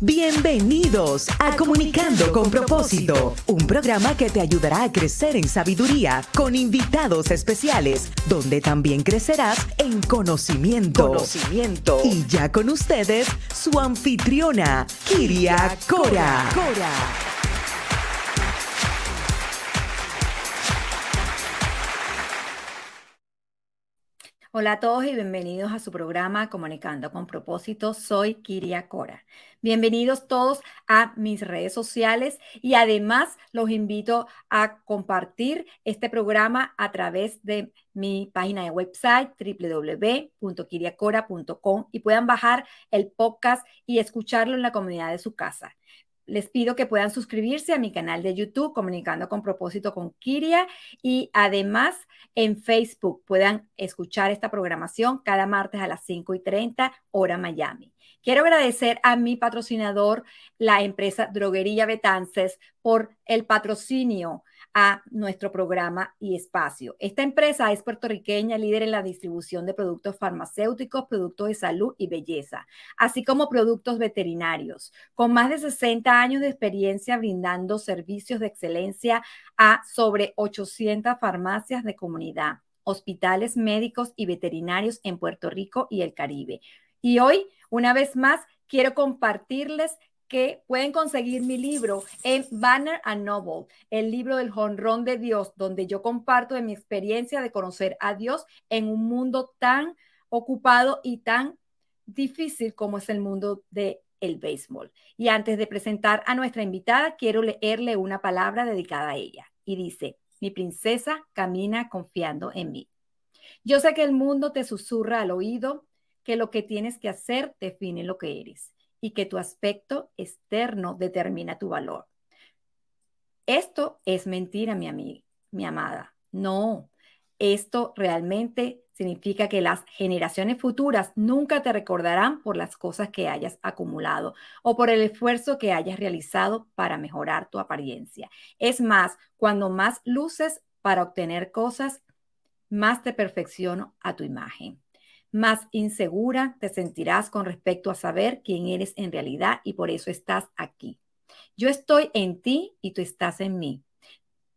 Bienvenidos a Comunicando con propósito, un programa que te ayudará a crecer en sabiduría con invitados especiales, donde también crecerás en conocimiento. Conocimiento. Y ya con ustedes, su anfitriona, Kiria Cora. Cora. Hola a todos y bienvenidos a su programa Comunicando con propósito. Soy Kiria Cora. Bienvenidos todos a mis redes sociales y además los invito a compartir este programa a través de mi página de website www.kiriacora.com y puedan bajar el podcast y escucharlo en la comunidad de su casa les pido que puedan suscribirse a mi canal de YouTube, Comunicando con propósito con Kiria, y además en Facebook puedan escuchar esta programación cada martes a las 5 y 30 hora Miami. Quiero agradecer a mi patrocinador, la empresa Droguería Betances, por el patrocinio a nuestro programa y espacio. Esta empresa es puertorriqueña, líder en la distribución de productos farmacéuticos, productos de salud y belleza, así como productos veterinarios, con más de 60 años de experiencia brindando servicios de excelencia a sobre 800 farmacias de comunidad, hospitales médicos y veterinarios en Puerto Rico y el Caribe. Y hoy, una vez más, quiero compartirles que pueden conseguir mi libro en Banner and Noble, el libro del jonrón de Dios, donde yo comparto de mi experiencia de conocer a Dios en un mundo tan ocupado y tan difícil como es el mundo de el béisbol. Y antes de presentar a nuestra invitada, quiero leerle una palabra dedicada a ella. Y dice, mi princesa camina confiando en mí. Yo sé que el mundo te susurra al oído que lo que tienes que hacer define lo que eres y que tu aspecto externo determina tu valor. Esto es mentira, mi amiga, mi amada. No, esto realmente significa que las generaciones futuras nunca te recordarán por las cosas que hayas acumulado o por el esfuerzo que hayas realizado para mejorar tu apariencia. Es más, cuando más luces para obtener cosas, más te perfecciono a tu imagen más insegura te sentirás con respecto a saber quién eres en realidad y por eso estás aquí. Yo estoy en ti y tú estás en mí.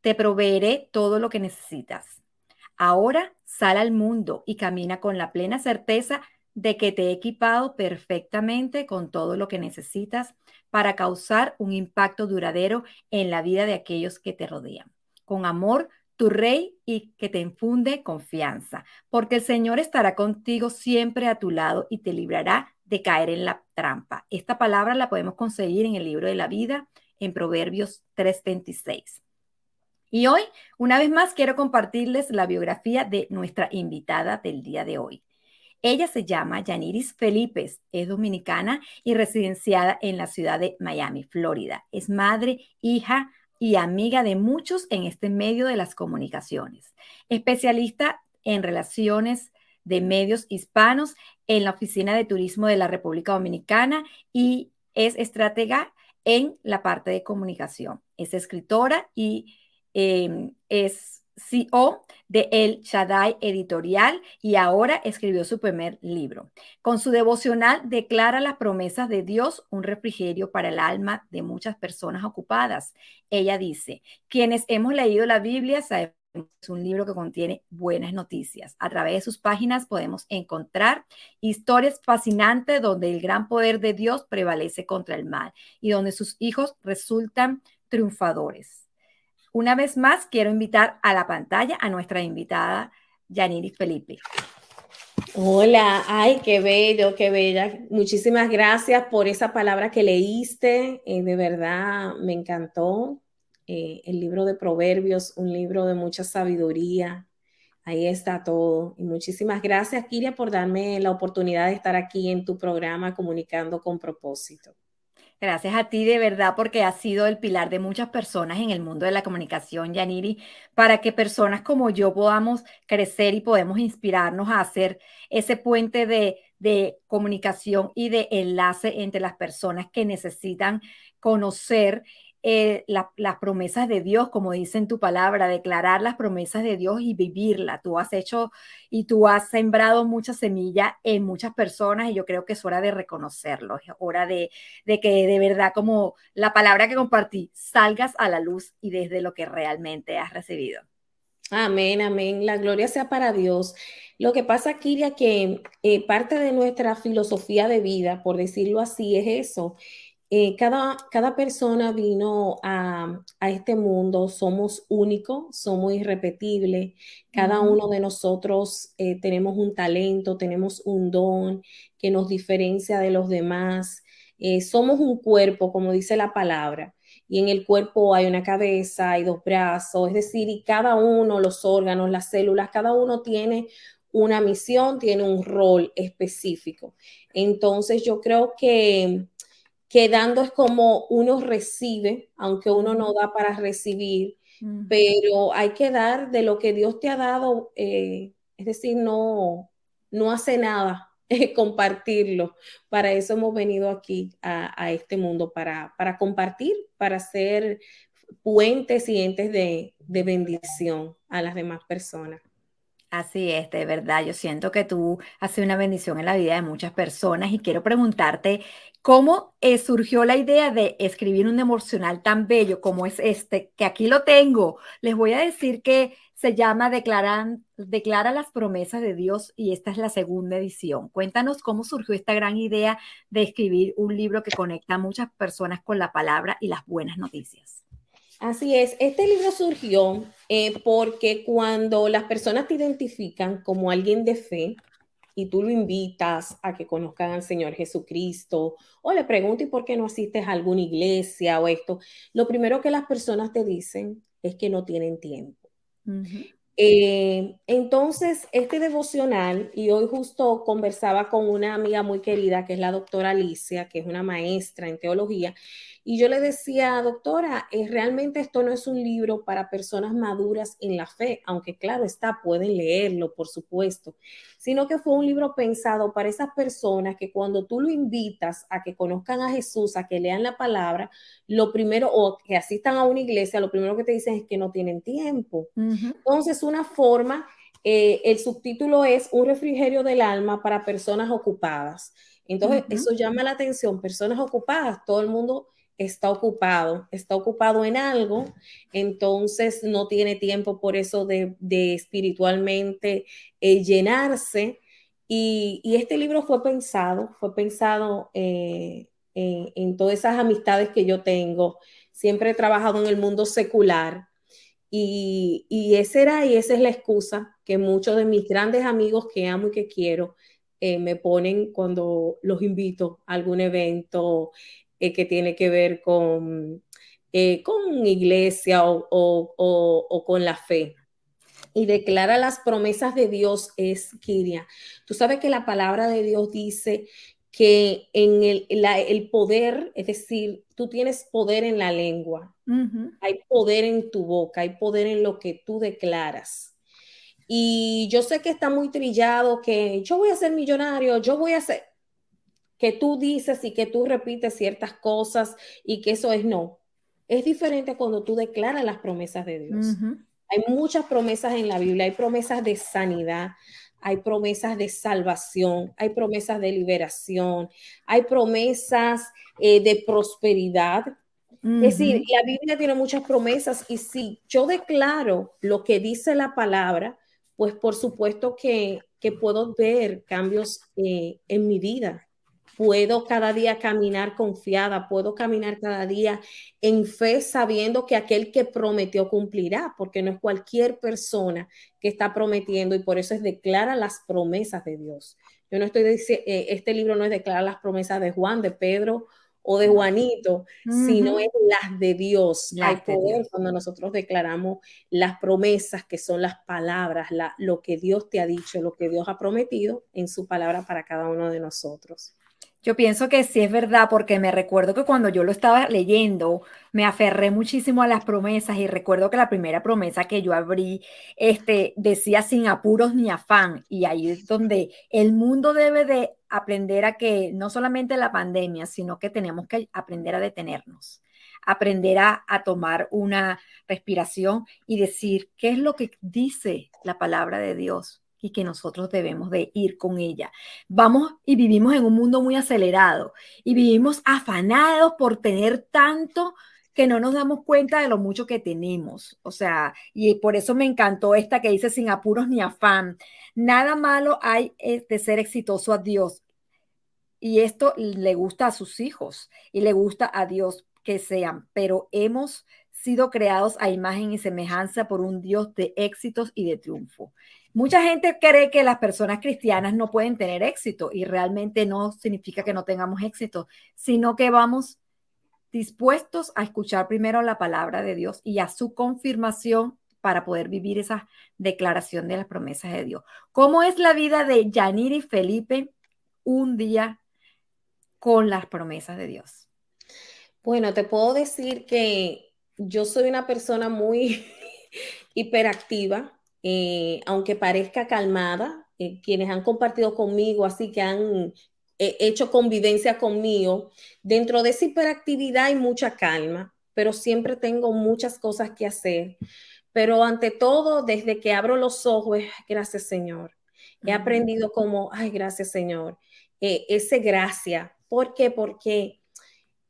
Te proveeré todo lo que necesitas. Ahora sal al mundo y camina con la plena certeza de que te he equipado perfectamente con todo lo que necesitas para causar un impacto duradero en la vida de aquellos que te rodean. Con amor, tu rey y que te infunde confianza, porque el Señor estará contigo siempre a tu lado y te librará de caer en la trampa. Esta palabra la podemos conseguir en el libro de la vida, en Proverbios 3:26. Y hoy, una vez más, quiero compartirles la biografía de nuestra invitada del día de hoy. Ella se llama Yaniris Felipe, es dominicana y residenciada en la ciudad de Miami, Florida. Es madre, hija, y amiga de muchos en este medio de las comunicaciones. Especialista en relaciones de medios hispanos en la Oficina de Turismo de la República Dominicana y es estratega en la parte de comunicación. Es escritora y em, es CEO de El Shaddai Editorial y ahora escribió su primer libro. Con su devocional declara las promesas de Dios un refrigerio para el alma de muchas personas ocupadas. Ella dice, quienes hemos leído la Biblia sabemos es un libro que contiene buenas noticias. A través de sus páginas podemos encontrar historias fascinantes donde el gran poder de Dios prevalece contra el mal y donde sus hijos resultan triunfadores. Una vez más, quiero invitar a la pantalla a nuestra invitada, Yaniri Felipe. Hola, ay, qué bello, qué bella. Muchísimas gracias por esa palabra que leíste. Eh, de verdad, me encantó. Eh, el libro de Proverbios, un libro de mucha sabiduría. Ahí está todo. Y muchísimas gracias, Kiria, por darme la oportunidad de estar aquí en tu programa comunicando con propósito. Gracias a ti de verdad porque has sido el pilar de muchas personas en el mundo de la comunicación, Yaniri, para que personas como yo podamos crecer y podemos inspirarnos a hacer ese puente de, de comunicación y de enlace entre las personas que necesitan conocer eh, las promesas de Dios, como dice en tu palabra, declarar las promesas de Dios y vivirla. Tú has hecho y tú has sembrado mucha semilla en muchas personas y yo creo que es hora de reconocerlo, es hora de, de que de verdad como la palabra que compartí salgas a la luz y desde lo que realmente has recibido. Amén, amén. La gloria sea para Dios. Lo que pasa, Kiria, que eh, parte de nuestra filosofía de vida, por decirlo así, es eso. Eh, cada, cada, persona vino a, este mundo, somos únicos, somos irrepetibles, cada uno de nosotros eh, tenemos un talento, tenemos un don que nos diferencia de los demás, somos un cuerpo, como dice la palabra y en el cuerpo hay una cabeza, hay dos brazos, es decir, y cada uno, los órganos, las células, cada uno tiene una misión, tiene un rol específico. Entonces yo creo que, que dando es como uno recibe, aunque uno no da para recibir, pero hay que dar de lo que Dios te ha dado, eh, es decir, no, no hace nada compartirlo. Para eso hemos venido aquí a, este mundo, para, para, compartir, para ser puentes y entes de, de bendición a las demás personas. Así es, de verdad. Yo siento que tú haces una bendición en la vida de muchas personas y quiero preguntarte cómo eh, surgió la idea de escribir un emocional tan bello como es este, que aquí lo tengo. Les voy a decir que se llama Declaran, Declara las promesas de Dios y esta es la segunda edición. Cuéntanos cómo surgió esta gran idea de escribir un libro que conecta a muchas personas con la palabra y las buenas noticias. Así es, este libro surgió eh, porque cuando las personas te identifican como alguien de fe y tú lo invitas a que conozcan al Señor Jesucristo o le preguntas por qué no asistes a alguna iglesia o esto, lo primero que las personas te dicen es que no tienen tiempo. Eh, entonces, este devocional, y hoy justo conversaba con una amiga muy querida, que es la doctora Alicia, que es una maestra en teología, y yo le decía, doctora, eh, realmente esto no es un libro para personas maduras en la fe, aunque claro está, pueden leerlo, por supuesto, sino que fue un libro pensado para esas personas que cuando tú lo invitas a que conozcan a Jesús, a que lean la palabra, lo primero, o que asistan a una iglesia, lo primero que te dicen es que no tienen tiempo. Entonces, una forma, eh, el subtítulo es Un refrigerio del alma para personas ocupadas. Entonces, eso llama la atención, personas ocupadas, todo el mundo está ocupado, está ocupado en algo, entonces no tiene tiempo por eso de, espiritualmente eh, llenarse. Y, este libro fue pensado, fue pensado eh, en, todas esas amistades que yo tengo. Siempre he trabajado en el mundo secular y, y esa era y esa es la excusa que muchos de mis grandes amigos que amo y que quiero eh, me ponen cuando los invito a algún evento, eh, que tiene que ver con, eh, con iglesia o, con la fe. Y declara las promesas de Dios es Kiria. Tú sabes que la palabra de Dios dice que en el, el poder, es decir, tú tienes poder en la lengua, hay poder en tu boca, hay poder en lo que tú declaras. Y yo sé que está muy trillado que yo voy a ser millonario, yo voy a ser, que tú dices y que tú repites ciertas cosas y que eso es no. Es diferente cuando tú declaras las promesas de Dios. Hay muchas promesas en la Biblia, hay promesas de sanidad, hay promesas de salvación, hay promesas de liberación, hay promesas eh, de prosperidad. Es decir, la Biblia tiene muchas promesas y si yo declaro lo que dice la palabra, pues por supuesto que, puedo ver cambios eh, en mi vida puedo cada día caminar confiada, puedo caminar cada día en fe sabiendo que aquel que prometió cumplirá, porque no es cualquier persona que está prometiendo y por eso es declara las promesas de Dios. Yo no estoy diciendo, eh, este libro no es declarar las promesas de Juan, de Pedro o de Juanito, sino es las de Dios. Hay poder cuando nosotros declaramos las promesas que son las palabras, lo que Dios te ha dicho, lo que Dios ha prometido en su palabra para cada uno de nosotros. Yo pienso que sí es verdad, porque me recuerdo que cuando yo lo estaba leyendo, me aferré muchísimo a las promesas y recuerdo que la primera promesa que yo abrí este, decía sin apuros ni afán. Y ahí es donde el mundo debe de aprender a que no solamente la pandemia, sino que tenemos que aprender a detenernos aprender a, a tomar una respiración y decir qué es lo que dice la palabra de Dios y que nosotros debemos de ir con ella. Vamos y vivimos en un mundo muy acelerado y vivimos afanados por tener tanto que no nos damos cuenta de lo mucho que tenemos. O sea, y por eso me encantó esta que dice sin apuros ni afán. Nada malo hay de ser exitoso a Dios. Y esto le gusta a sus hijos y le gusta a Dios que sean, pero hemos sido creados a imagen y semejanza por un Dios de éxitos y de triunfo. Mucha gente cree que las personas cristianas no pueden tener éxito y realmente no significa que no tengamos éxito, sino que vamos dispuestos a escuchar primero la palabra de Dios y a su confirmación para poder vivir esa declaración de las promesas de Dios. ¿Cómo es la vida de Yanir y Felipe un día con las promesas de Dios? Bueno, te puedo decir que yo soy una persona muy hiperactiva, eh, aunque parezca calmada. Eh, quienes han compartido conmigo, así que han hecho convivencia conmigo. Dentro de esa hiperactividad hay mucha calma, pero siempre tengo muchas cosas que hacer. Pero ante todo, desde que abro los ojos, gracias Señor. He aprendido como, ay, gracias Señor. Eh, ese gracia. ¿Por qué? Porque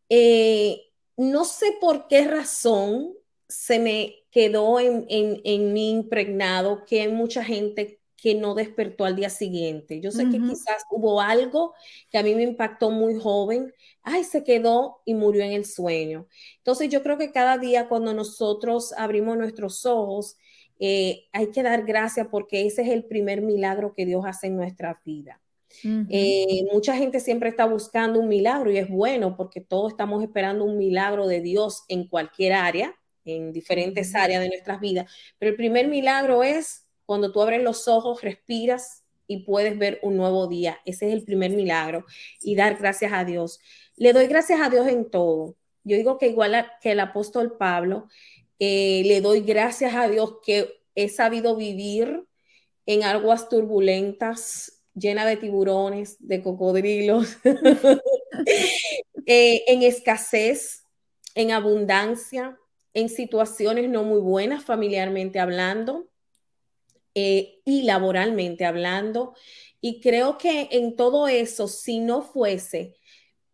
eh, no sé por qué razón se me quedó en, en, en mí impregnado que hay mucha gente que no despertó al día siguiente. Yo sé que quizás hubo algo que a mí me impactó muy joven, ay, se quedó y murió en el sueño. Entonces yo creo que cada día cuando nosotros abrimos nuestros ojos, eh, hay que dar gracias porque ese es el primer milagro que Dios hace en nuestra vida. Eh, mucha gente siempre está buscando un milagro y es bueno porque todos estamos esperando un milagro de Dios en cualquier área, en diferentes áreas de nuestras vidas, pero el primer milagro es cuando tú abres los ojos, respiras y puedes ver un nuevo día. Ese es el primer milagro y dar gracias a Dios. Le doy gracias a Dios en todo. Yo digo que igual que el apóstol Pablo, eh, le doy gracias a Dios que he sabido vivir en aguas turbulentas, llena de tiburones, de cocodrilos, eh, en escasez, en abundancia, en situaciones no muy buenas familiarmente hablando, eh, y laboralmente hablando. Y creo que en todo eso, si no fuese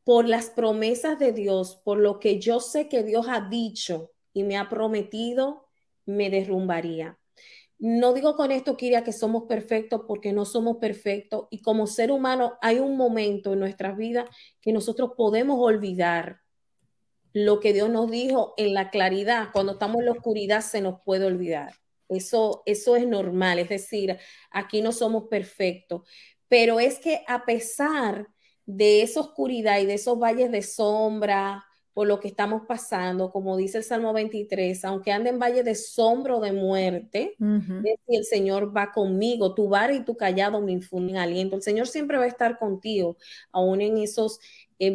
por las promesas de Dios, por lo que yo sé que Dios ha dicho y me ha prometido, me derrumbaría. No digo con esto, Kiria, que somos perfectos porque no somos perfectos y como ser humano hay un momento en nuestras vidas que nosotros podemos olvidar lo que Dios nos dijo en la claridad. Cuando estamos en la oscuridad se nos puede olvidar. Eso, eso es normal, es decir, aquí no somos perfectos, pero es que a pesar de esa oscuridad y de esos valles de sombra, por lo que estamos pasando, como dice el Salmo 23, aunque ande en valle de sombra o de muerte, el Señor va conmigo, tu vara y tu callado me infunden aliento. El Señor siempre va a estar contigo, aún en esos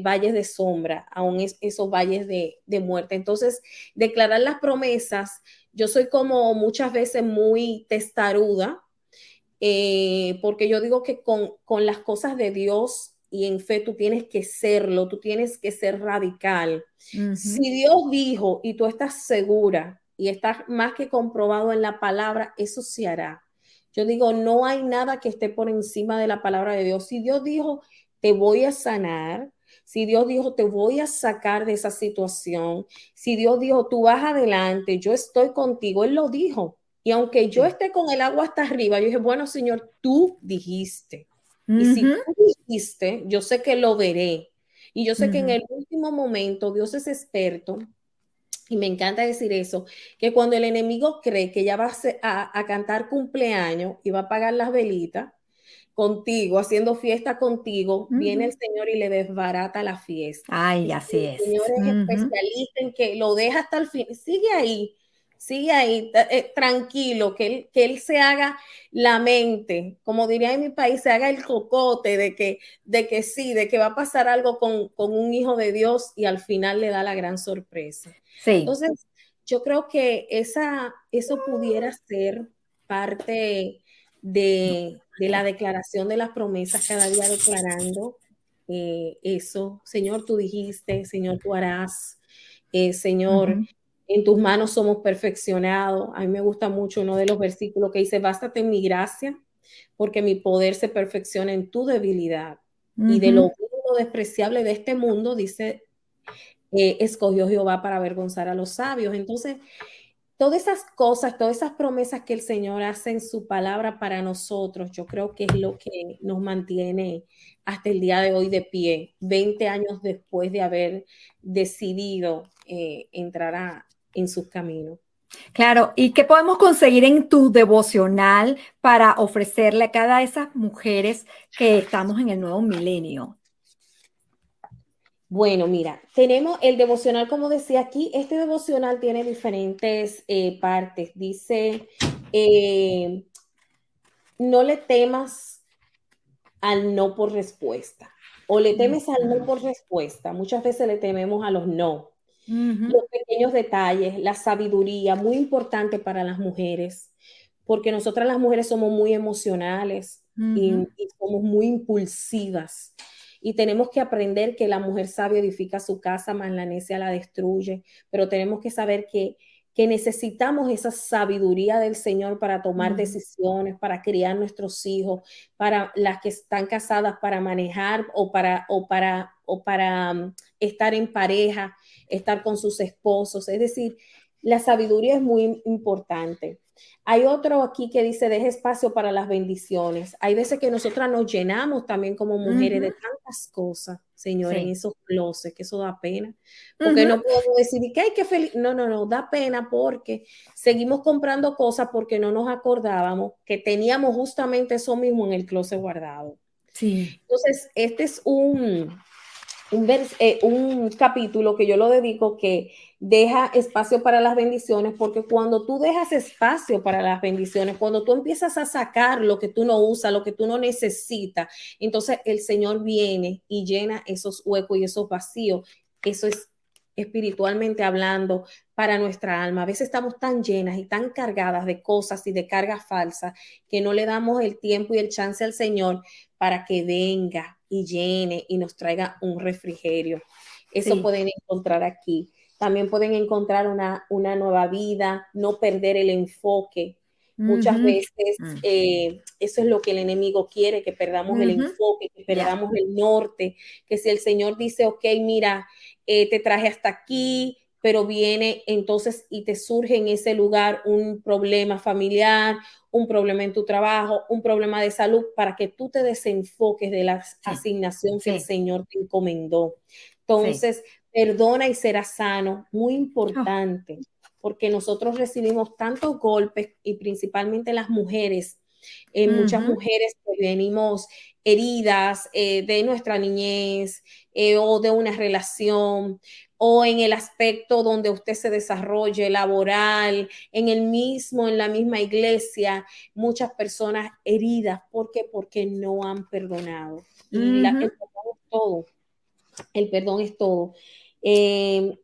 valles de sombra, aún en esos valles de, de muerte. Entonces, declarar las promesas yo soy como muchas veces muy testaruda, eh, porque yo digo que con, las cosas de Dios y en fe tú tienes que serlo, tú tienes que ser radical. Si Dios dijo y tú estás segura y estás más que comprobado en la palabra, eso se hará. Yo digo, no hay nada que esté por encima de la palabra de Dios. Si Dios dijo, te voy a sanar, si Dios dijo, te voy a sacar de esa situación, si Dios dijo, tú vas adelante, yo estoy contigo, Él lo dijo. Y aunque yo esté con el agua hasta arriba, yo dije, bueno, Señor, tú dijiste. Y si tú dijiste, yo sé que lo veré. Y yo sé que en el último momento Dios es experto y me encanta decir eso, que cuando el enemigo cree que ya va a, a, cantar cumpleaños y va a pagar las velitas, contigo, haciendo fiesta contigo, viene el Señor y le desbarata la fiesta. Ay, así es. El Señor es especialista en que lo deja hasta el fin. Sigue ahí, sigue ahí, eh, tranquilo, que él, que él se haga la mente, como diría en mi país, se haga el cocote de que, de que sí, de que va a pasar algo con, con un hijo de Dios y al final le da la gran sorpresa. Sí. Entonces, yo creo que esa, eso pudiera ser parte de, de la declaración de las promesas, cada día declarando eh, eso. Señor, tú dijiste, Señor, tú harás. Eh, Señor, en tus manos somos perfeccionados. A mí me gusta mucho uno de los versículos que dice, bástate en mi gracia, porque mi poder se perfecciona en tu debilidad. Y de lo despreciable de este mundo, dice, eh, escogió Jehová para avergonzar a los sabios. Entonces, todas esas cosas, todas esas promesas que el Señor hace en su palabra para nosotros, yo creo que es lo que nos mantiene hasta el día de hoy de pie, 20 años después de haber decidido eh, entrar en sus caminos. Claro, ¿y qué podemos conseguir en tu devocional para ofrecerle a cada de esas mujeres que estamos en el nuevo milenio? Bueno, mira, tenemos el devocional, como decía aquí, este devocional tiene diferentes eh, partes. Dice, eh, no le temas al no por respuesta o le temes al no por respuesta. Muchas veces le tememos a los no. Los pequeños detalles, la sabiduría, muy importante para las mujeres, porque nosotras las mujeres somos muy emocionales y somos muy impulsivas. Y tenemos que aprender que la mujer sabia edifica su casa, más la necia la destruye, pero tenemos que saber que, que necesitamos esa sabiduría del Señor para tomar decisiones, para criar nuestros hijos, para las que están casadas, para manejar o para, o para, o para um, estar en pareja, estar con sus esposos. Es decir, la sabiduría es muy importante. Hay otro aquí que dice, deje espacio para las bendiciones. Hay veces que nosotras nos llenamos también como mujeres de tantas cosas, señores, en esos closets, que eso da pena. Porque no podemos decir que hay que feliz. No, no, no, da pena porque seguimos comprando cosas porque no nos acordábamos que teníamos justamente eso mismo en el closet guardado. Sí. Entonces, este es un, un, eh, un capítulo que yo lo dedico que deja espacio para las bendiciones, porque cuando tú dejas espacio para las bendiciones, cuando tú empiezas a sacar lo que tú no usas, lo que tú no necesitas, entonces el Señor viene y llena esos huecos y esos vacíos. Eso es espiritualmente hablando para nuestra alma. A veces estamos tan llenas y tan cargadas de cosas y de cargas falsas que no le damos el tiempo y el chance al Señor para que venga y llene y nos traiga un refrigerio. Eso pueden encontrar aquí. También pueden encontrar una, una nueva vida, no perder el enfoque. Muchas veces mm. eh, eso es lo que el enemigo quiere, que perdamos el enfoque, que perdamos el norte, que si el Señor dice, ok, mira, eh, te traje hasta aquí, pero viene entonces y te surge en ese lugar un problema familiar, un problema en tu trabajo, un problema de salud, para que tú te desenfoques de la asignación que el Señor te encomendó. Entonces, perdona y será sano, muy importante, porque nosotros recibimos tantos golpes y principalmente las mujeres, eh, muchas mujeres que venimos heridas eh, de nuestra niñez eh, o de una relación o en el aspecto donde usted se desarrolle laboral, en el mismo, en la misma iglesia, muchas personas heridas. ¿Por qué? Porque no han perdonado. Y el perdón es todo. El perdón es todo. Eh,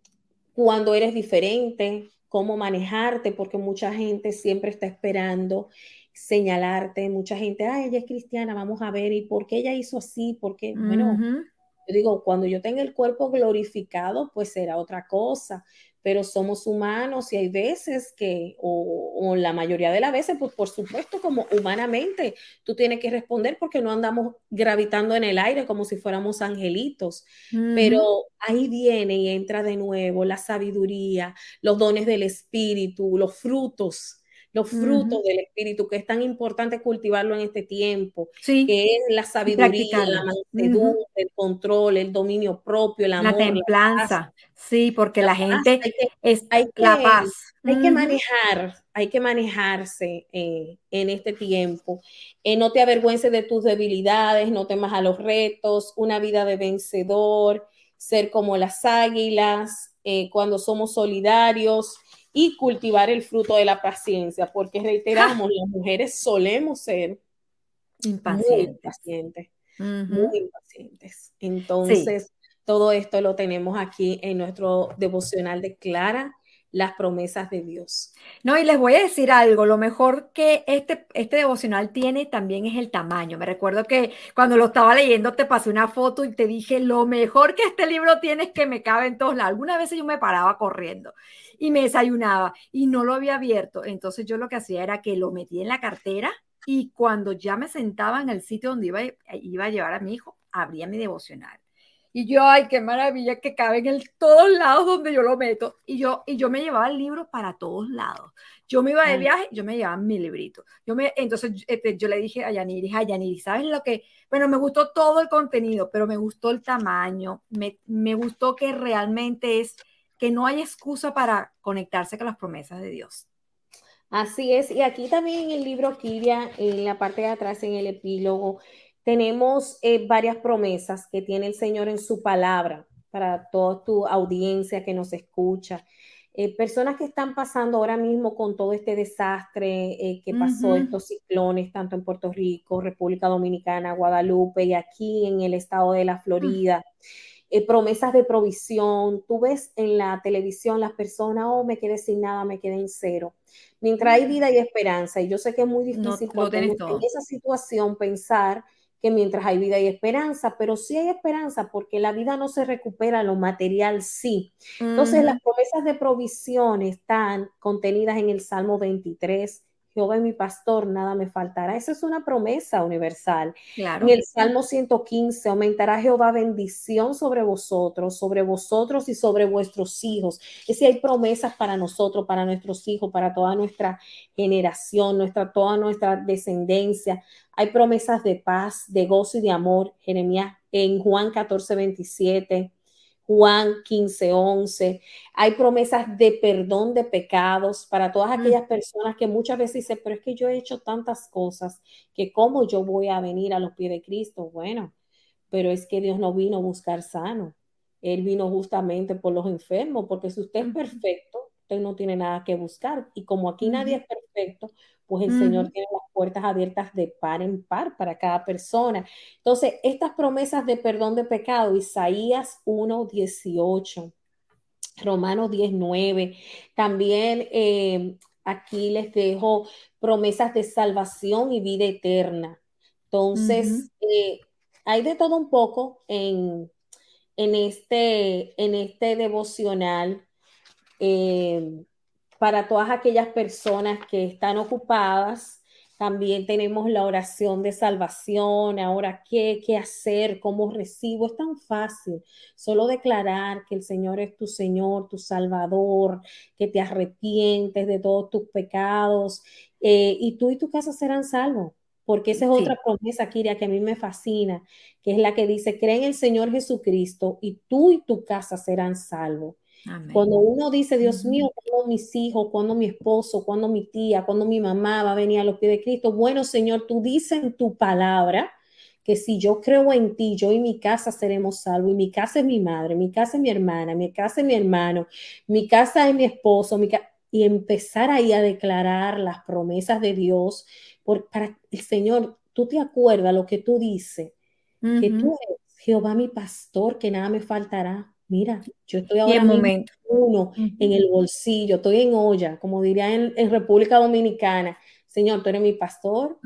cuando eres diferente, cómo manejarte, porque mucha gente siempre está esperando señalarte, mucha gente, ay, ella es cristiana, vamos a ver, ¿y por qué ella hizo así? Porque, bueno, yo digo, cuando yo tenga el cuerpo glorificado, pues será otra cosa, pero somos humanos y hay veces que, o, la mayoría de las veces, pues por supuesto, como humanamente, tú tienes que responder porque no andamos gravitando en el aire como si fuéramos angelitos, pero ahí viene y entra de nuevo la sabiduría, los dones del espíritu, los frutos los frutos del espíritu, que es tan importante cultivarlo en este tiempo, que es la sabiduría, la mansedumbre, el control, el dominio propio, el amor, la templanza. sí, porque la, gente es la paz. Hay que manejar, hay que manejarse eh, en este tiempo. Eh, no te avergüences de tus debilidades, no temas a los retos, una vida de vencedor, ser como las águilas, eh, cuando somos solidarios, y cultivar el fruto de la paciencia, porque reiteramos, las mujeres solemos ser impacientes, muy impacientes. Entonces, todo esto lo tenemos aquí en nuestro devocional de Clara, las promesas de Dios. No, y les voy a decir algo, lo mejor que este, este devocional tiene también es el tamaño. Me recuerdo que cuando lo estaba leyendo te pasé una foto y te dije, lo mejor que este libro tiene es que me cabe en todos lados. Algunas veces yo me paraba corriendo y me desayunaba y no lo había abierto. Entonces yo lo que hacía era que lo metí en la cartera y cuando ya me sentaba en el sitio donde iba, iba a llevar a mi hijo, abría mi devocional y yo, ay, qué maravilla que cabe en todos lados donde yo lo meto. Y yo, y yo me llevaba el libro para todos lados. Yo me iba de viaje, yo me llevaba mi librito. Yo me, entonces este, yo le dije a Yaniri, a Yaniri, ¿sabes lo que? Bueno, me gustó todo el contenido, pero me gustó el tamaño, me, me gustó que realmente es que no hay excusa para conectarse con las promesas de Dios. Así es, y aquí también en el libro Kiria, en la parte de atrás, en el epílogo, tenemos eh, varias promesas que tiene el Señor en su palabra para toda tu audiencia que nos escucha. Eh, personas que están pasando ahora mismo con todo este desastre eh, que pasó, estos ciclones, tanto en Puerto Rico, República Dominicana, Guadalupe y aquí en el estado de la mm. Florida. promesas de provisión. Tú ves en la televisión las personas, oh, me quedé sin nada, me quedé en cero. Mientras hay mm. vida y esperanza, y yo sé que es muy difícil en esa situación pensar que mientras hay vida y esperanza, pero sí hay esperanza porque la vida no se recupera, lo material sí. Entonces las promesas de provisión están contenidas en el Salmo 23, Jehová es mi pastor, nada me faltará. Esa es una promesa universal. En el Salmo 115, aumentará Jehová bendición sobre vosotros, sobre vosotros y sobre vuestros hijos. Es decir, hay promesas para nosotros, para nuestros hijos, para toda nuestra generación, nuestra, toda nuestra descendencia. Hay promesas de paz, de gozo y de amor. Jeremías en Juan 14, 27. Juan 15, 11. Hay promesas de perdón de pecados para todas mm. aquellas personas que muchas veces dicen, pero es que yo he hecho tantas cosas que cómo yo voy a venir a los pies de Cristo. Bueno, pero es que Dios no vino a buscar sano. Él vino justamente por los enfermos, porque si usted es perfecto, usted no tiene nada que buscar. Y como aquí nadie es perfecto, pues el Señor tiene las puertas abiertas de par en par para cada persona. Entonces, estas promesas de perdón de pecado, Isaías 1, 18, Romanos 19, también eh, aquí les dejo promesas de salvación y vida eterna. Entonces, eh, hay de todo un poco en, en, este, en este devocional. Eh, para todas aquellas personas que están ocupadas. También tenemos la oración de salvación. Ahora, ¿qué, ¿qué hacer? ¿Cómo recibo? Es tan fácil. Solo declarar que el Señor es tu Señor, tu Salvador, que te arrepientes de todos tus pecados eh, y tú y tu casa serán salvos. Porque esa es otra promesa, Kiria, que a mí me fascina, que es la que dice, cree en el Señor Jesucristo y tú y tu casa serán salvos. Cuando uno dice, Dios mío, cuando mis hijos, cuando mi esposo, cuando mi tía, cuando mi mamá va a venir a los pies de Cristo, bueno, Señor, tú dices en tu palabra que si yo creo en ti, yo y mi casa seremos salvos, y mi casa es mi madre, mi casa es mi hermana, mi casa es mi hermano, mi casa es mi esposo, y empezar ahí a declarar las promesas de Dios, por, para el Señor, tú te acuerdas lo que tú dices, que tú eres Jehová mi pastor, que nada me faltará Mira, yo estoy ahora en uno en el bolsillo, estoy en olla, como diría en, República Dominicana. Señor, tú eres mi pastor,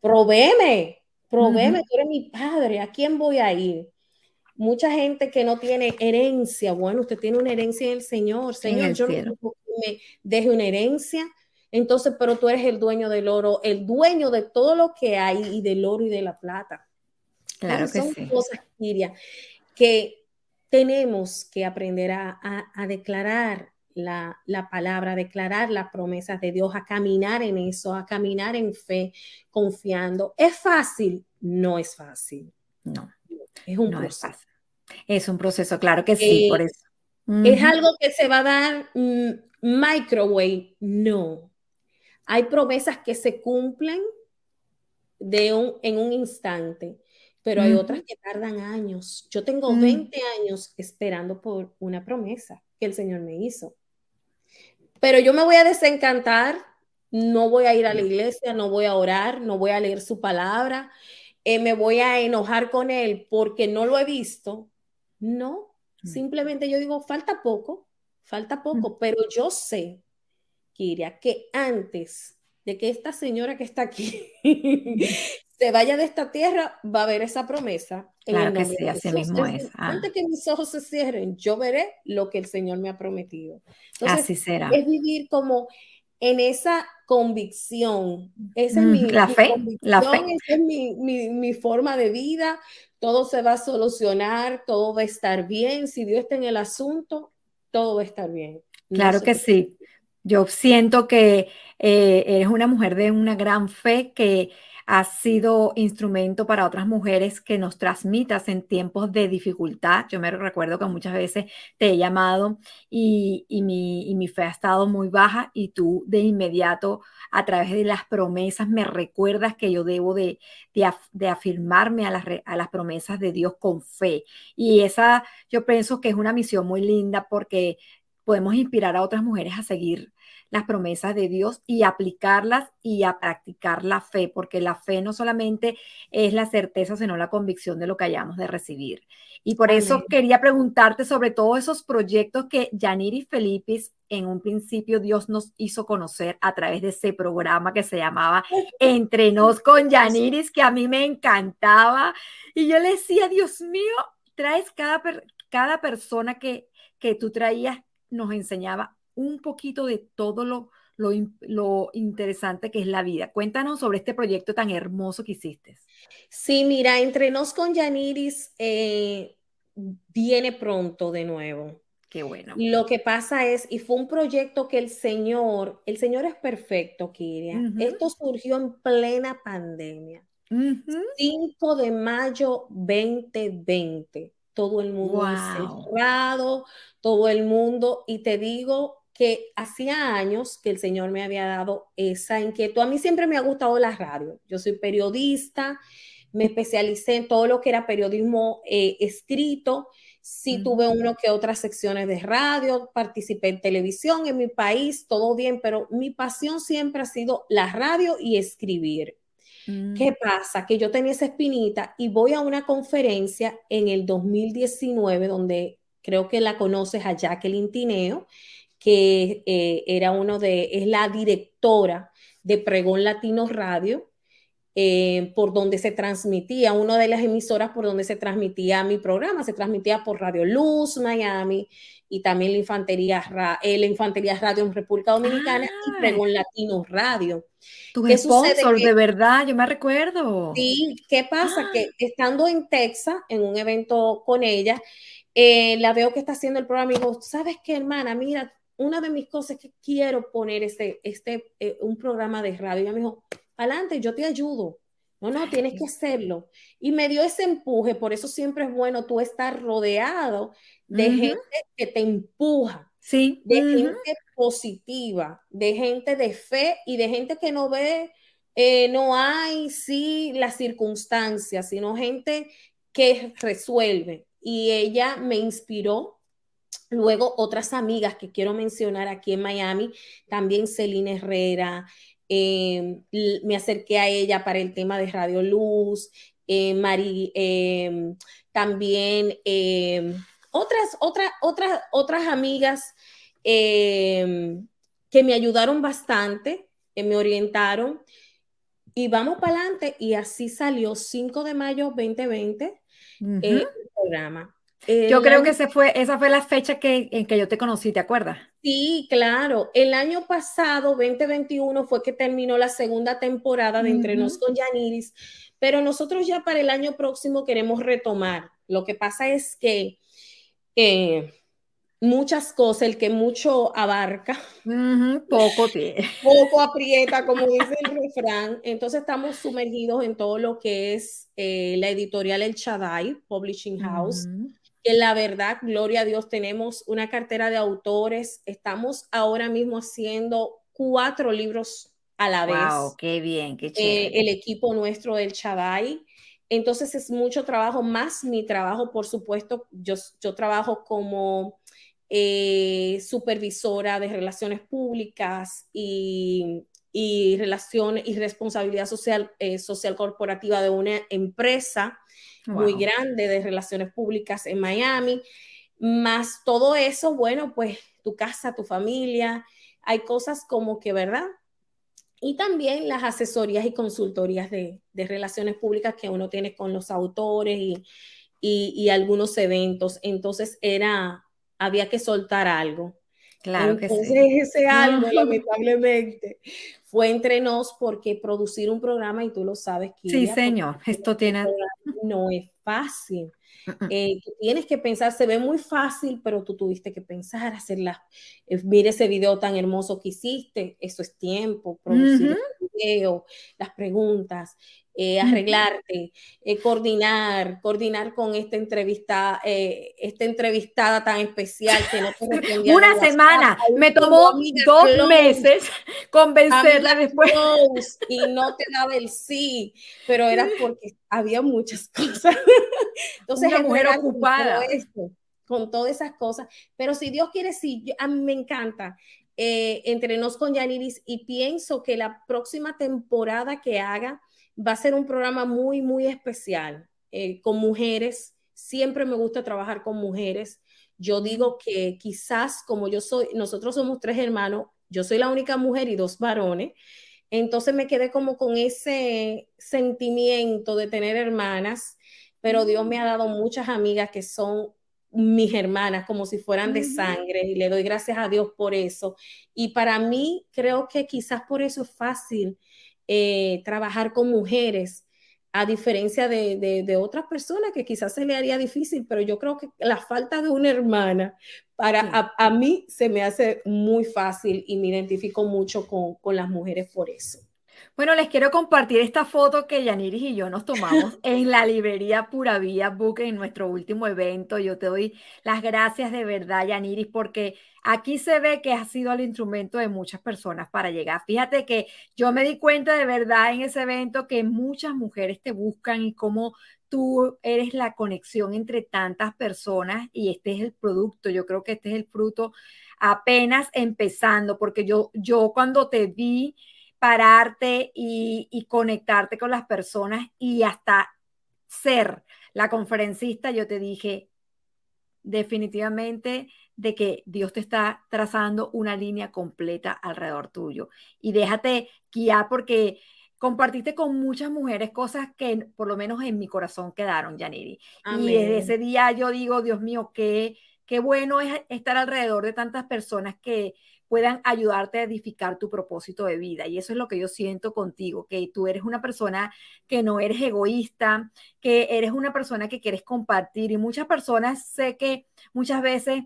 provéeme, provéeme, tú eres mi padre, ¿a quién voy a ir? Mucha gente que no tiene herencia, bueno, usted tiene una herencia en el Señor, Señor, yo no me deje una herencia, entonces, pero tú eres el dueño del oro, el dueño de todo lo que hay y del oro y de la plata. Claro que son cosas, Kiria, que tenemos que aprender a, declarar la, palabra, a declarar las promesas de Dios, a caminar en eso, a caminar en fe, confiando. ¿Es fácil? No es fácil. No, es un proceso. Es, un proceso, claro que sí, por eh, eso. ¿Es algo que se va a dar mm, microwave? No. Hay promesas que se cumplen de un, en un instante pero hay otras que tardan años. Yo tengo 20 mm. años esperando por una promesa que el Señor me hizo. Pero yo me voy a desencantar, no voy a ir a la iglesia, no voy a orar, no voy a leer su palabra, eh, me voy a enojar con Él porque no lo he visto. No, mm. simplemente yo digo, falta poco, falta poco, pero yo sé, Kiria, que antes de que esta señora que está aquí se vaya de esta tierra, va a haber esa promesa. Claro que sí, así mismo es. Ah. Antes que mis ojos se cierren, yo veré lo que el Señor me ha prometido. así será. Es vivir como en esa convicción. Esa es Mm, mi, la mi fe, la fe. esa es mi, mi- mi forma de vida. Todo se va a solucionar, todo va a estar bien. Si Dios está en el asunto, todo va a estar bien. No Claro que sí. Yo siento que eh, eres una mujer de una gran fe que has sido instrumento para otras mujeres que nos transmitas en tiempos de dificultad. Yo me recuerdo que muchas veces te he llamado y, y mi, y mi fe ha estado muy baja y tú de inmediato a través de las promesas me recuerdas que yo debo de, de, af- de afirmarme a las, a las promesas de Dios con fe. Y esa yo pienso que es una misión muy linda porque podemos inspirar a otras mujeres a seguir las promesas de Dios y aplicarlas y a practicar la fe, porque la fe no solamente es la certeza, sino la convicción de lo que hayamos de recibir. Y por eso quería preguntarte sobre todos esos proyectos que Yaniri Felipis en un principio Dios nos hizo conocer a través de ese programa que se llamaba Entre nos con Yaniris, que a mí me encantaba. Y yo le decía, Dios mío, traes cada, per- cada persona que, que tú traías, nos enseñaba un poquito de todo lo, lo, in- lo interesante que es la vida. Cuéntanos sobre este proyecto tan hermoso que hiciste. Sí, mira, entre nos con Yaniris eh, viene pronto de nuevo. Qué bueno. Lo que pasa es, y fue un proyecto que el Señor, el Señor es perfecto, Kiria. Esto surgió en plena pandemia. Ujú. 5 de mayo 2020. Todo el mundo Wow. encerrado, todo el mundo, y te digo que hacía años que el Señor me había dado esa inquietud. A mí siempre me ha gustado la radio. Yo soy periodista, me especialicé en todo lo que era periodismo eh, escrito. Sí tuve uno que otras secciones de radio, participé en televisión en mi país, todo bien, pero mi pasión siempre ha sido la radio y escribir. Mm. ¿Qué pasa? Que yo tenía esa espinita y voy a una conferencia en el 2019 donde creo que la conoces a Jacqueline Tineo, que eh, era uno de, es la directora de Pregón Latino Radio, eh, por donde se transmitía, una de las emisoras por donde se transmitía mi programa, se transmitía por Radio Luz Miami y también la Infantería, Ra- eh, la Infantería Radio en República Dominicana Ah. y Pregón Latino Radio. Sponsors, Que- de verdad, yo me recuerdo. Sí, ¿qué pasa? Ah. Que estando en Texas, en un evento con ella, eh, la veo que está haciendo el programa y digo, ¿sabes qué, hermana? Mira, una de mis cosas es que quiero poner este, este, eh, un programa de radio. Y ella me dijo, adelante, yo te ayudo. No, no, tienes que hacerlo. Y me dio ese empuje, por eso siempre es bueno tú estar rodeado de gente que te empuja Sí. de gente positiva, de gente de fe y de gente que no ve, eh, no hay, sí, las circunstancias, sino gente que resuelve. Y ella me inspiró. Luego otras amigas que quiero mencionar aquí en Miami, también Celina Herrera, eh, l- me acerqué a ella para el tema de Radio Luz, eh, Mari, eh, también eh, otras, otras, otras, otras amigas que me ayudaron bastante, que me orientaron y vamos para adelante y así salió 5 de mayo 2020 Ujú. eh, el programa. Yo creo año- que ese fue, esa fue la fecha que, en que yo te conocí, ¿te acuerdas? Sí, claro. El año pasado, 2021, fue que terminó la segunda temporada de Entre Nos Ujú. con Yaniris, pero nosotros ya para el año próximo queremos retomar. Lo que pasa es que eh, muchas cosas, el que mucho abarca, Poco tiene. poco aprieta, como dice el refrán. Entonces estamos sumergidos en todo lo que es eh, la editorial El Shaddai, Publishing House. Que la verdad, gloria a Dios, tenemos una cartera de autores. Estamos ahora mismo haciendo cuatro libros a la vez. Wow, qué bien, qué Eh, chévere. el equipo nuestro del Chadai. Entonces es mucho trabajo, más mi trabajo, por supuesto. Yo, yo trabajo como eh, supervisora de relaciones públicas y, y relaciones y responsabilidad social, eh, social corporativa de una empresa muy grande de relaciones públicas en Miami. Más todo eso, bueno, pues tu casa, tu familia, hay cosas como que, ¿verdad? Y también las asesorías y consultorías de, relaciones públicas que uno tiene con los autores y, y, algunos eventos. Entonces era, había que soltar algo. Claro que sí. Ese algo, lamentablemente, fue entre nos porque producir un programa, y tú lo sabes, que Sí, señor, esto tiene... No es fácil. Eh, tienes que pensar, se ve muy fácil, pero tú tuviste que pensar, hacerla. Eh, mire ese video tan hermoso que hiciste, eso es tiempo, producir el video, las preguntas, eh, arreglarte, eh, coordinar, coordinar con esta entrevista, eh, esta entrevistada tan especial que no Una semana, me tomó dos meses convencerla después. y no te daba el sí, pero era porque había muchas cosas. Entonces, Una mujer ocupada. con todas esas cosas, pero si Dios quiere, sí, a mí me encanta. entre nos con Yaniris y pienso que la próxima temporada que haga, Va a ser un programa muy, muy especial eh, con mujeres. Siempre me gusta trabajar con mujeres. Yo digo que quizás como yo soy, nosotros somos tres hermanos, yo soy la única mujer y dos varones. Entonces me quedé como con ese sentimiento de tener hermanas, pero Dios me ha dado muchas amigas que son mis hermanas, como si fueran de sangre, y le doy gracias a Dios por eso. Y para mí, creo que quizás por eso es fácil eh, trabajar con mujeres, a diferencia de, otras personas que quizás se le haría difícil, pero yo creo que la falta de una hermana para a, mí se me hace muy fácil y me identifico mucho con, con las mujeres por eso. Bueno, les quiero compartir esta foto que Yaniris y yo nos tomamos en la librería Pura Vía Book en nuestro último evento. Yo te doy las gracias de verdad, Yaniris, porque aquí se ve que has sido el instrumento de muchas personas para llegar. Fíjate que yo me di cuenta de verdad en ese evento que muchas mujeres te buscan y cómo tú eres la conexión entre tantas personas y este es el producto. Yo creo que este es el fruto apenas empezando, porque yo, yo cuando te vi pararte y, conectarte con las personas y hasta ser la conferencista, yo te dije definitivamente de que Dios te está trazando una línea completa alrededor tuyo. Y déjate guiar porque compartiste con muchas mujeres cosas que por lo menos en mi corazón quedaron, Yaniri. Y desde ese día yo digo, Dios mío, qué, qué bueno es estar alrededor de tantas personas que, puedan ayudarte a edificar tu propósito de vida. Y eso es lo que yo siento contigo, que tú eres una persona que no eres egoísta, que eres una persona que quieres compartir. Y muchas personas sé que muchas veces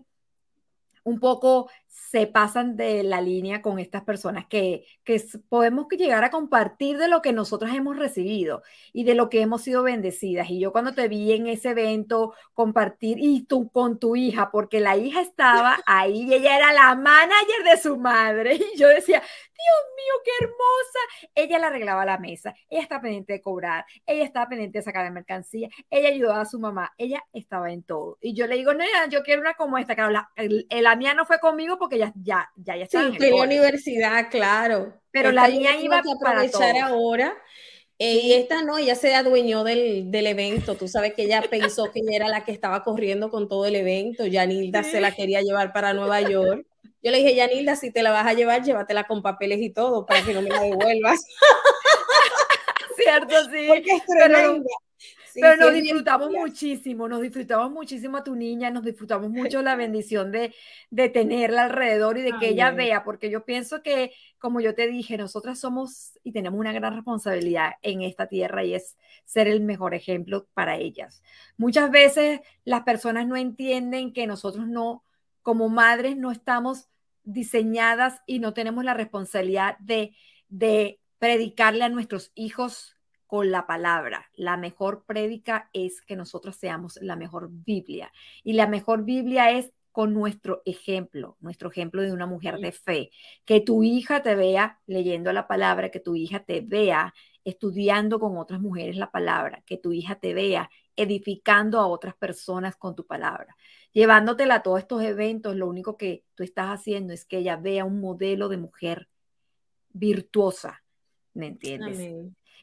un poco se pasan de la línea con estas personas que, que podemos llegar a compartir de lo que nosotros hemos recibido y de lo que hemos sido bendecidas. Y yo cuando te vi en ese evento compartir y tú con tu hija, porque la hija estaba ahí y ella era la manager de su madre y yo decía, Dios mío, qué hermosa. Ella le arreglaba la mesa, ella estaba pendiente de cobrar, ella estaba pendiente de sacar la mercancía, ella ayudaba a su mamá, ella estaba en todo. Y yo le digo, no, yo quiero una como esta, claro, la, la mía no fue conmigo porque ya, ya, ya, ya estaba sí, en la universidad, claro. Pero la mía iba a aprovechar ahora. Eh, y esta no, ella se adueñó del, del, evento. Tú sabes que ella pensó que ella era la que estaba corriendo con todo el evento. Yanilda se la quería llevar para Nueva York. Yo le dije, Yanilda, si te la vas a llevar, llévatela con papeles y todo para que no me la devuelvas. Cierto, sí. Porque es tremenda. Pero nos disfrutamos muchísimo, nos disfrutamos muchísimo a tu niña, nos disfrutamos mucho la bendición de, de tenerla alrededor y de que ella vea, porque yo pienso que, como yo te dije, nosotras somos y tenemos una gran responsabilidad en esta tierra y es ser el mejor ejemplo para ellas. Muchas veces las personas no entienden que nosotros no, como madres, no estamos diseñadas y no tenemos la responsabilidad de, de predicarle a nuestros hijos con la palabra. La mejor prédica es que nosotros seamos la mejor Biblia. Y la mejor Biblia es con nuestro ejemplo, nuestro ejemplo de una mujer de fe. Que tu hija te vea leyendo la palabra, que tu hija te vea estudiando con otras mujeres la palabra, que tu hija te vea edificando a otras personas con tu palabra. Llevándotela a todos estos eventos, lo único que tú estás haciendo es que ella vea un modelo de mujer virtuosa, ¿me entiendes?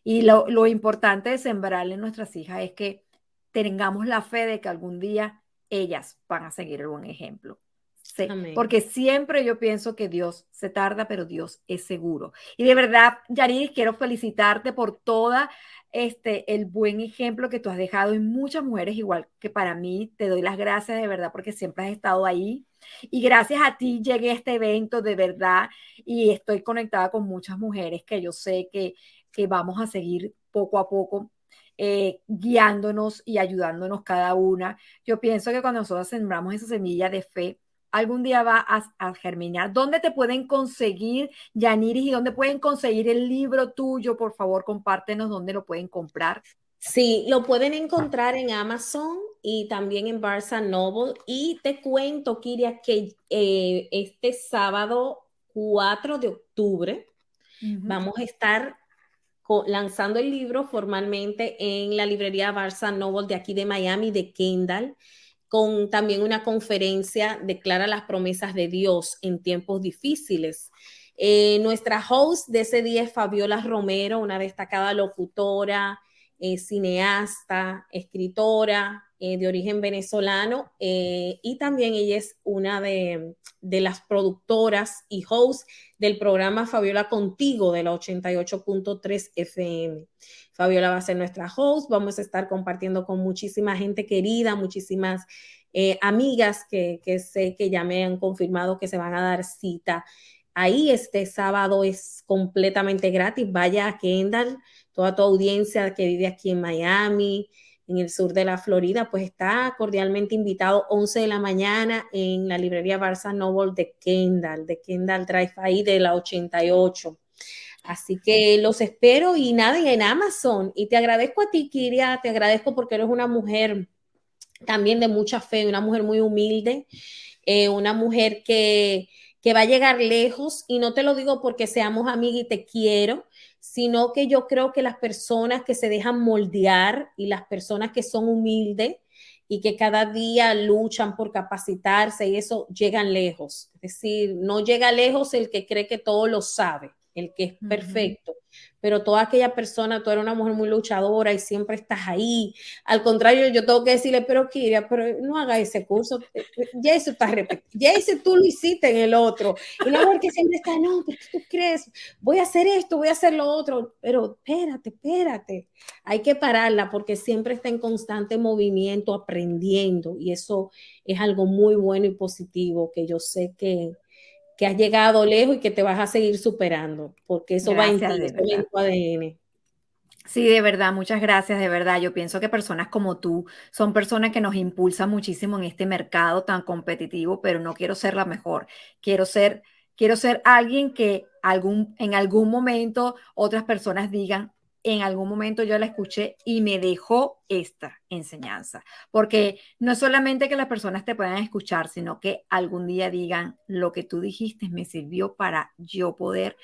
Y lo, lo importante de sembrarle a nuestras hijas es que tengamos la fe de que algún día ellas van a seguir el buen ejemplo. Sí, porque siempre yo pienso que Dios se tarda, pero Dios es seguro. Y de verdad, Yariris, quiero felicitarte por toda este el buen ejemplo que tú has dejado en muchas mujeres, igual que para mí. Te doy las gracias de verdad porque siempre has estado ahí. Y gracias a ti llegué a este evento de verdad y estoy conectada con muchas mujeres que yo sé que, que vamos a seguir poco a poco eh, guiándonos y ayudándonos cada una. Yo pienso que cuando nosotros sembramos esa semilla de fe, algún día va a, germinar. ¿Dónde te pueden conseguir, Yaniris, y dónde pueden conseguir el libro tuyo? Por favor, compártenos dónde lo pueden comprar. Sí, lo pueden encontrar en Amazon y también en Barça Noble. Y te cuento, Kiria, que eh, este sábado 4 de octubre vamos a estar lanzando el libro formalmente en la librería Barça Noble de aquí de Miami, de Kendall con también una conferencia Declara las promesas de Dios en tiempos difíciles. Eh, nuestra host de ese día es Fabiola Romero, una destacada locutora, eh, cineasta, escritora eh, de origen venezolano y también ella es una de, de, las productoras y host del programa Fabiola Contigo de la 88.3 FM. Fabiola va a ser nuestra host, vamos a estar compartiendo con muchísima gente querida, muchísimas eh, amigas que, sé que ya me han confirmado que se van a dar cita. Ahí este sábado es completamente gratis. Vaya a Kendall, toda tu audiencia que vive aquí en Miami, en el sur de la Florida, pues está cordialmente invitado 11 de la mañana en la librería Barça Noble de Kendall, de Kendall Drive ahí de la 88. Así que los espero y nada, en Amazon. Y te agradezco a ti, Kiria, te agradezco porque eres una mujer también de mucha fe, una mujer muy humilde, eh, una mujer que, que va a llegar lejos. Y no te lo digo porque seamos amigas y te quiero, sino que yo creo que las personas que se dejan moldear y las personas que son humildes y que cada día luchan por capacitarse y eso llegan lejos. Es decir, no llega lejos el que cree que todo lo sabe el que es perfecto, pero toda aquella persona, tú eres una mujer muy luchadora y siempre estás ahí. Al contrario, yo tengo que decirle, pero Kiria, pero no haga ese curso, ya eso está repetido, ya ese tú lo hiciste en el otro. Y la mujer que siempre está, no, pero tú crees, voy a hacer esto, voy a hacer lo otro, pero espérate, espérate, hay que pararla porque siempre está en constante movimiento, aprendiendo. Y eso es algo muy bueno y positivo que yo sé que que has llegado lejos y que te vas a seguir superando, porque eso va en, ti, en tu ADN. Sí, de verdad, muchas gracias, de verdad. Yo pienso que personas como tú son personas que nos impulsan muchísimo en este mercado tan competitivo, pero no quiero ser la mejor. Quiero ser, quiero ser alguien que algún, en algún momento otras personas digan, en algún momento yo la escuché y me dejó esta enseñanza. Porque no es solamente que las personas te puedan escuchar, sino que algún día digan, lo que tú dijiste me sirvió para yo poder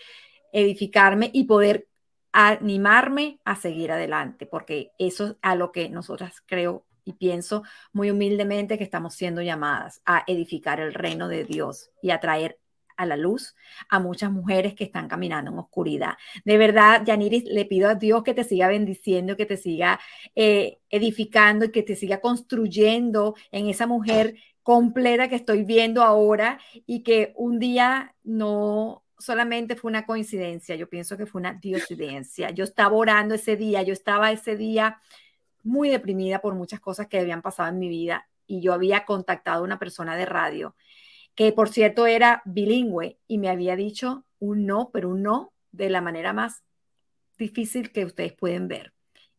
edificarme y poder animarme a seguir adelante, porque eso es a lo que nosotras creo y pienso muy humildemente que estamos siendo llamadas a edificar el reino de Dios y a traer a la luz a muchas mujeres que están caminando en oscuridad. De verdad, Yaniris, le pido a Dios que te siga bendiciendo, que te siga eh, edificando y que te siga construyendo en esa mujer completa que estoy viendo ahora y que un día no solamente fue una coincidencia, yo pienso que fue una diosidencia. Yo estaba orando ese día, yo estaba ese día muy deprimida por muchas cosas que habían pasado en mi vida y yo había contactado a una persona de radio que por cierto era bilingüe y me había dicho un no, pero un no de la manera más difícil que ustedes pueden ver.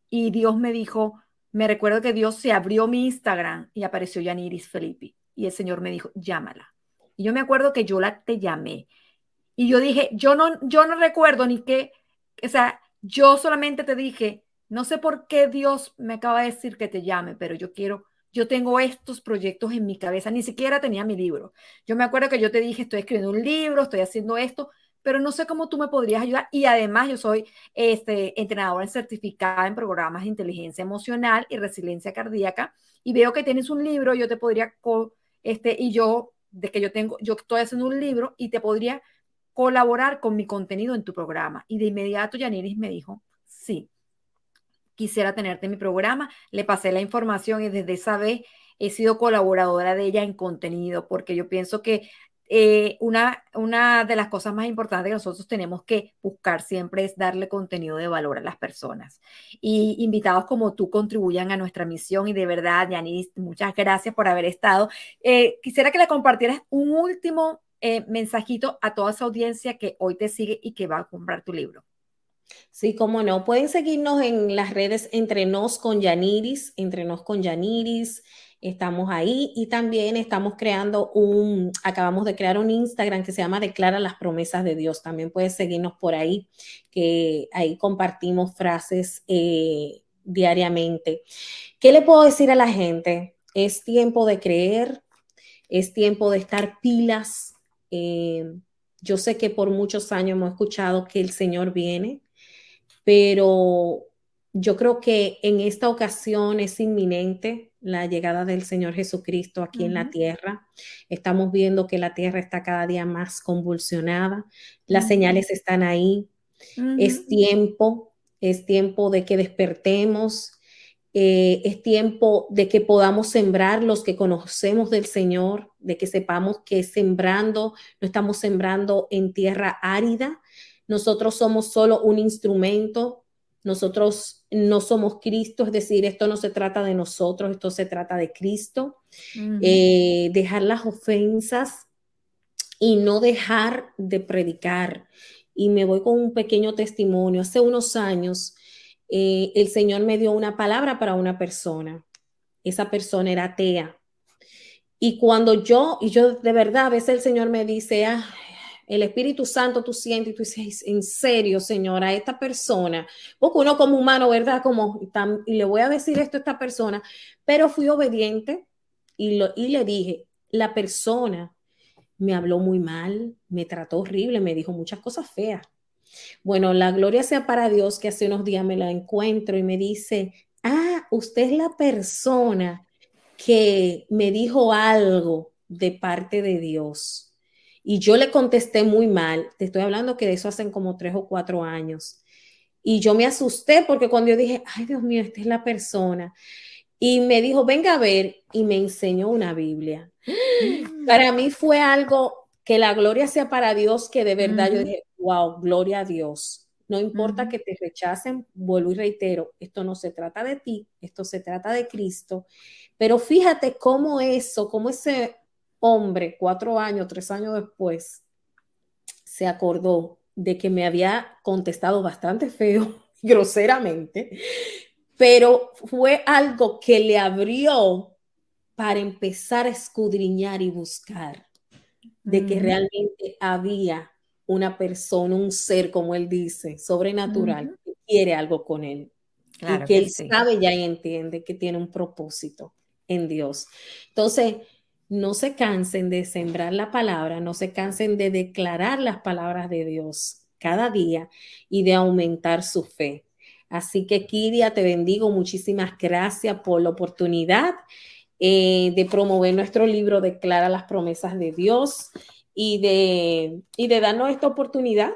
Y Dios me dijo, me recuerdo que Dios se abrió mi Instagram y apareció Yaniris Felipe y el Señor me dijo, llámala. Y yo me acuerdo que yo la te llamé y yo dije, yo no, yo no recuerdo ni qué, o sea, yo solamente te dije, no sé por qué Dios me acaba de decir que te llame, pero yo quiero yo tengo estos proyectos en mi cabeza, ni siquiera tenía mi libro. Yo me acuerdo que yo te dije, estoy escribiendo un libro, estoy haciendo esto, pero no sé cómo tú me podrías ayudar. Y además yo soy este, entrenadora certificada en programas de inteligencia emocional y resiliencia cardíaca y veo que tienes un libro, yo te podría, este, y yo, de que yo tengo, yo estoy haciendo un libro y te podría colaborar con mi contenido en tu programa. Y de inmediato Yaniris me dijo, sí, quisiera tenerte en mi programa. Le pasé la información y desde esa vez he sido colaboradora de ella en contenido, porque yo pienso que eh, una, una de las cosas más importantes que nosotros tenemos que buscar siempre es darle contenido de valor a las personas. Y invitados como tú contribuyan a nuestra misión y de verdad, Yanis, muchas gracias por haber estado. Eh, quisiera que le compartieras un último eh, mensajito a toda esa audiencia que hoy te sigue y que va a comprar tu libro. Sí, cómo no. Pueden seguirnos en las redes Entre Nos con Yaniris, Entre Nos con Yaniris, estamos ahí y también estamos creando un, acabamos de crear un Instagram que se llama Declara las promesas de Dios. También puedes seguirnos por ahí, que ahí compartimos frases eh, diariamente. ¿Qué le puedo decir a la gente? Es tiempo de creer, es tiempo de estar pilas. Eh, yo sé que por muchos años hemos escuchado que el Señor viene, pero yo creo que en esta ocasión es inminente la llegada del Señor Jesucristo aquí en la tierra. Estamos viendo que la tierra está cada día más convulsionada, las señales están ahí. Es tiempo, es tiempo de que despertemos, eh, es tiempo de que podamos sembrar los que conocemos del Señor, de que sepamos que sembrando, no estamos sembrando en tierra árida, nosotros somos solo un instrumento nosotros no somos Cristo, es decir, esto no se trata de nosotros, esto se trata de Cristo. Eh, dejar las ofensas y no dejar de predicar. Y me voy con un pequeño testimonio. Hace unos años, eh, el Señor me dio una palabra para una persona. Esa persona era atea. Y cuando yo, y yo de verdad, a veces el Señor me dice, ah, el Espíritu Santo tú sientes y tú dices, en serio, Señora, esta persona, porque uno como humano, ¿verdad? Como, y le voy a decir esto a esta persona, pero fui obediente y, lo, y le dije, la persona me habló muy mal, me trató horrible, me dijo muchas cosas feas. Bueno, la gloria sea para Dios que hace unos días me la encuentro y me dice, ah, usted es la persona que me dijo algo de parte de Dios. Y yo le contesté muy mal, te estoy hablando que de eso hacen como tres o cuatro años. Y yo me asusté porque cuando yo dije, ay Dios mío, esta es la persona. Y me dijo, venga a ver, y me enseñó una Biblia. Mm. Para mí fue algo que la gloria sea para Dios, que de verdad yo dije, wow, gloria a Dios. No importa que te rechacen, vuelvo y reitero, esto no se trata de ti, esto se trata de Cristo. Pero fíjate cómo eso, cómo ese hombre, cuatro años, tres años después, se acordó de que me había contestado bastante feo, groseramente, pero fue algo que le abrió para empezar a escudriñar y buscar de que realmente había una persona, un ser, como él dice, sobrenatural, que quiere algo con él. y que, él sabe ya y entiende que tiene un propósito en Dios. Entonces, no se cansen de sembrar la palabra, no se cansen de declarar las palabras de Dios cada día y de aumentar su fe. Así que, Kiria, te bendigo. Muchísimas gracias por la oportunidad eh, de promover nuestro libro Declara las promesas de Dios y de, y de darnos esta oportunidad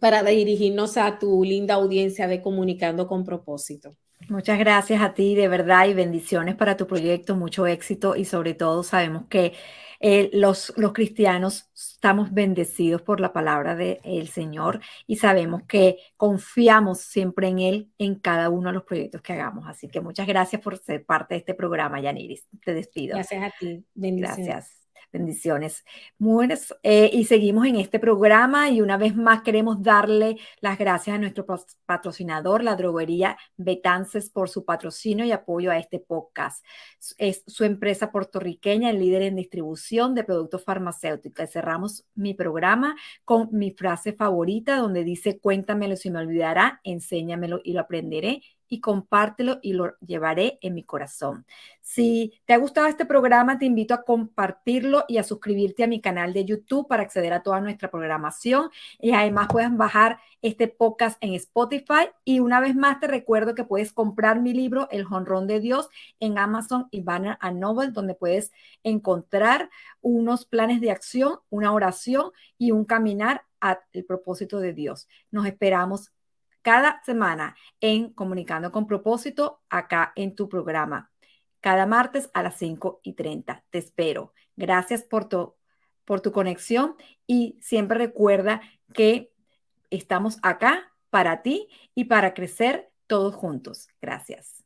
para dirigirnos a tu linda audiencia de Comunicando con propósito. Muchas gracias a ti, de verdad, y bendiciones para tu proyecto, mucho éxito y sobre todo sabemos que eh, los, los, cristianos estamos bendecidos por la palabra del Señor y sabemos que confiamos siempre en Él en cada uno de los proyectos que hagamos. Así que muchas gracias por ser parte de este programa, Yaniris. Te despido. Gracias a ti. Bendiciones. Gracias. Bendiciones. Buenas, eh, y seguimos en este programa y una vez más queremos darle las gracias a nuestro patrocinador, la droguería Betances, por su patrocinio y apoyo a este podcast. Es su empresa puertorriqueña, el líder en distribución de productos farmacéuticos. Cerramos mi programa con mi frase favorita donde dice, cuéntamelo si me olvidará, enséñamelo y lo aprenderé y compártelo y lo llevaré en mi corazón. Si te ha gustado este programa, te invito a compartirlo y a suscribirte a mi canal de YouTube para acceder a toda nuestra programación y además puedes bajar este podcast en Spotify y una vez más te recuerdo que puedes comprar mi libro El Jonrón de Dios en Amazon y Banner and Novel donde puedes encontrar unos planes de acción, una oración y un caminar al propósito de Dios. Nos esperamos cada semana en Comunicando con propósito acá en tu programa. cada martes a las 5 y 30. Te espero. Gracias por tu, por tu conexión y siempre recuerda que estamos acá para ti y para crecer todos juntos. Gracias.